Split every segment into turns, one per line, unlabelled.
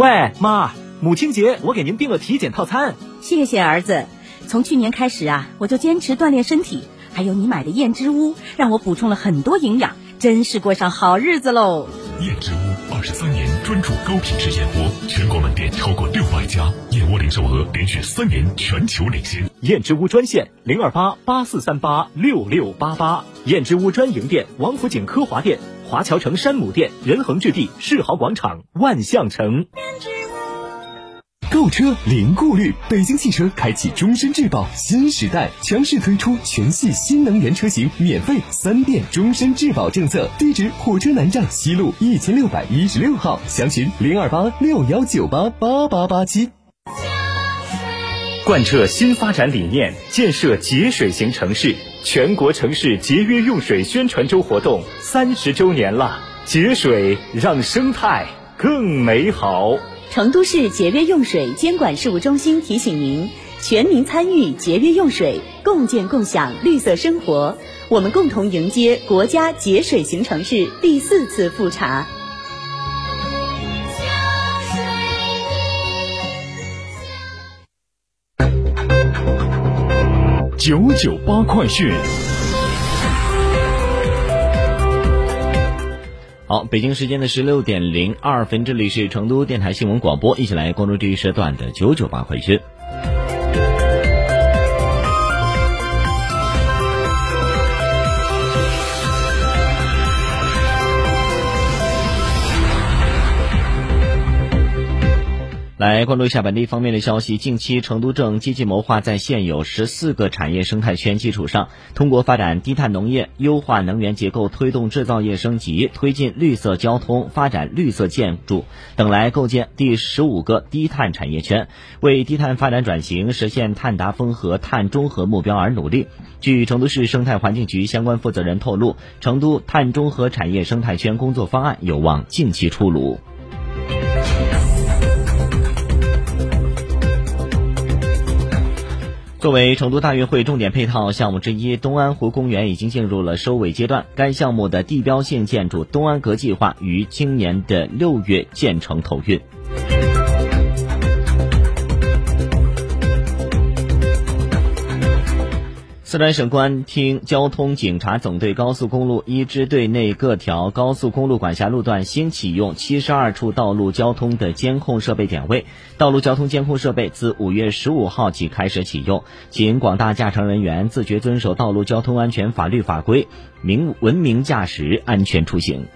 喂，妈，母亲节我给您订了体检套餐。
谢谢儿子，从去年开始啊，我就坚持锻炼身体，还有你买的燕之屋，让我补充了很多营养，真是过上好日子喽。
燕之屋二十三年专注高品质燕窝，全国门店超过六百家，燕窝零售额连续三年全球领先。
燕之屋专线零二八八四三八六六八八，燕之屋专营店王府井科华店、华侨城山姆店、仁恒置地世豪广场、万象城。
购车零顾虑，北京汽车开启终身质保新时代，强势推出全系新能源车型免费三电终身质保政策。地址：火车南站西路一千六百一十六号，详询零二八六幺九八八八八七。
贯彻新发展理念，建设节水型城市，全国城市节约用水宣传周活动三十周年了，节水让生态更美好。
成都市节约用水监管事务中心提醒您：全民参与节约用水，共建共享绿色生活。我们共同迎接国家节水型城市第四次复查。
九九八快讯。
好，北京时间的十六点零二分，这里是成都电台新闻广播，一起来关注这一时段的九九八快讯。来关注一下本地方面的消息。近期，成都正积极谋划在现有十四个产业生态圈基础上，通过发展低碳农业、优化能源结构、推动制造业升级、推进绿色交通、发展绿色建筑等，来构建第十五个低碳产业圈，为低碳发展转型、实现碳达峰和碳中和目标而努力。据成都市生态环境局相关负责人透露，成都碳中和产业生态圈工作方案有望近期出炉。作为成都大运会重点配套项目之一，东安湖公园已经进入了收尾阶段。该项目的地标性建筑东安阁计划于今年的六月建成投运。四川省公安厅交通警察总队高速公路一支队内各条高速公路管辖路段新启用七十二处道路交通的监控设备点位，道路交通监控设备自五月十五号起开始启用，请广大驾乘人员自觉遵守道路交通安全法律法规，明文明驾驶，安全出行。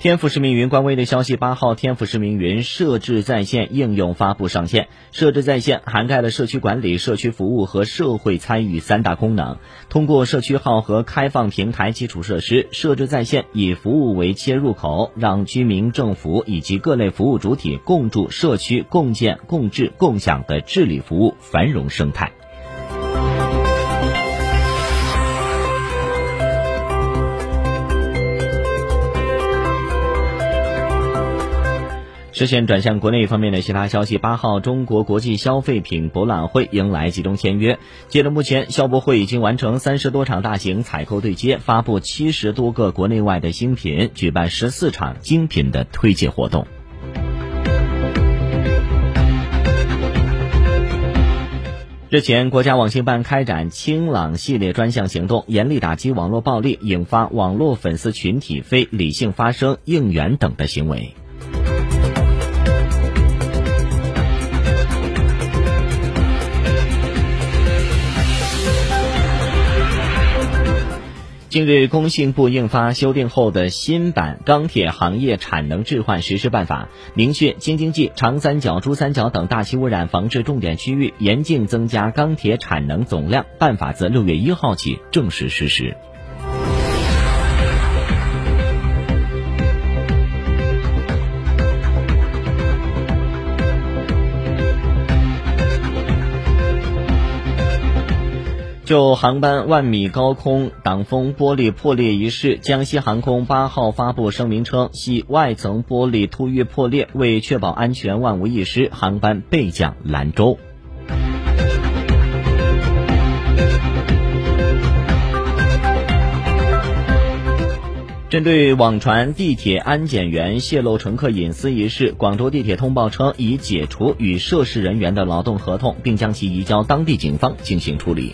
天府市民云官微的消息，八号天府市民云设置在线应用发布上线。设置在线涵盖了社区管理、社区服务和社会参与三大功能。通过社区号和开放平台基础设施，设置在线以服务为切入口，让居民、政府以及各类服务主体共筑社区共建、共治、共享的治理服务繁荣生态。视线转向国内方面的其他消息。八号，中国国际消费品博览会迎来集中签约。截至目前，消博会已经完成三十多场大型采购对接，发布七十多个国内外的新品，举办十四场精品的推介活动。日前，国家网信办开展“清朗”系列专项行动，严厉打击网络暴力引发网络粉丝群体非理性发声、应援等的行为。近日，工信部印发修订后的新版《钢铁行业产能置换实施办法》，明确京津冀、长三角、珠三角等大气污染防治重点区域严禁增加钢铁产能总量。办法自六月一号起正式实施。就航班万米高空挡风玻璃破裂一事，江西航空八号发布声明称，系外层玻璃突遇破裂，为确保安全万无一失，航班备降兰州。针对网传地铁安检员泄露乘客隐私一事，广州地铁通报称已解除与涉事人员的劳动合同，并将其移交当地警方进行处理。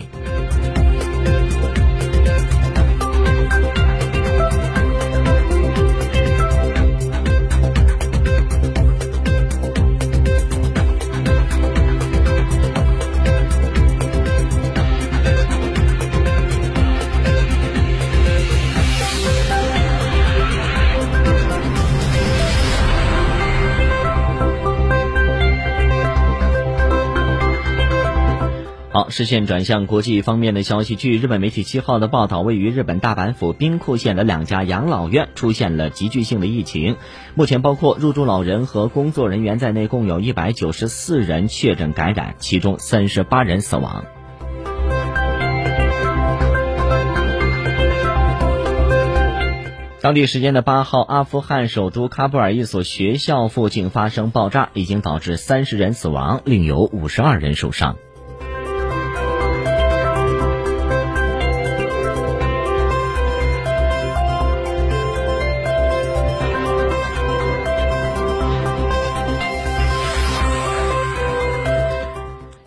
好，视线转向国际方面的消息。据日本媒体七号的报道，位于日本大阪府兵库县的两家养老院出现了急剧性的疫情，目前包括入住老人和工作人员在内，共有一百九十四人确诊感染，其中三十八人死亡。当地时间的八号，阿富汗首都喀布尔一所学校附近发生爆炸，已经导致三十人死亡，另有五十二人受伤。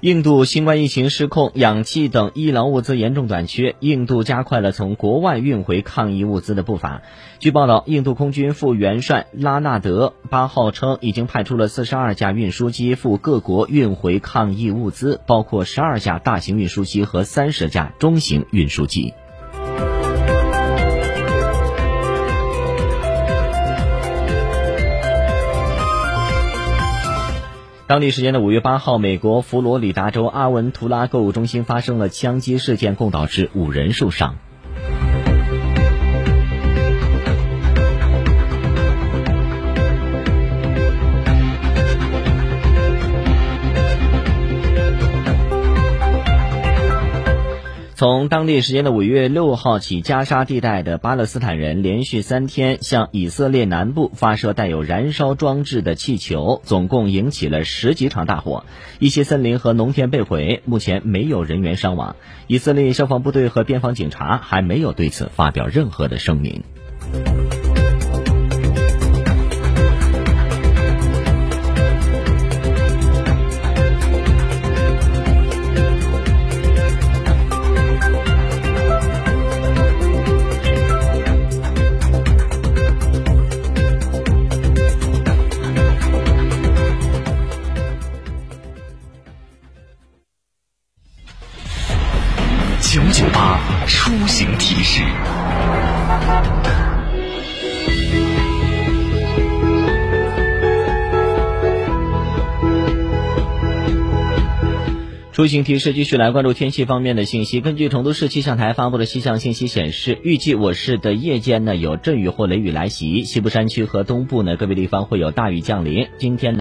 印度新冠疫情失控，氧气等医疗物资严重短缺。印度加快了从国外运回抗疫物资的步伐。据报道，印度空军副元帅拉纳德八号称，已经派出了四十二架运输机赴各国运回抗疫物资，包括十二架大型运输机和三十架中型运输机。当地时间的五月八号，美国佛罗里达州阿文图拉购物中心发生了枪击事件，共导致五人受伤。从当地时间的五月六号起，加沙地带的巴勒斯坦人连续三天向以色列南部发射带有燃烧装置的气球，总共引起了十几场大火，一些森林和农田被毁，目前没有人员伤亡。以色列消防部队和边防警察还没有对此发表任何的声明。
行提示。
出行提示，继续来关注天气方面的信息。根据成都市气象台发布的气象信息显示，预计我市的夜间呢有阵雨或雷雨来袭，西部山区和东部呢个别地方会有大雨降临。今天。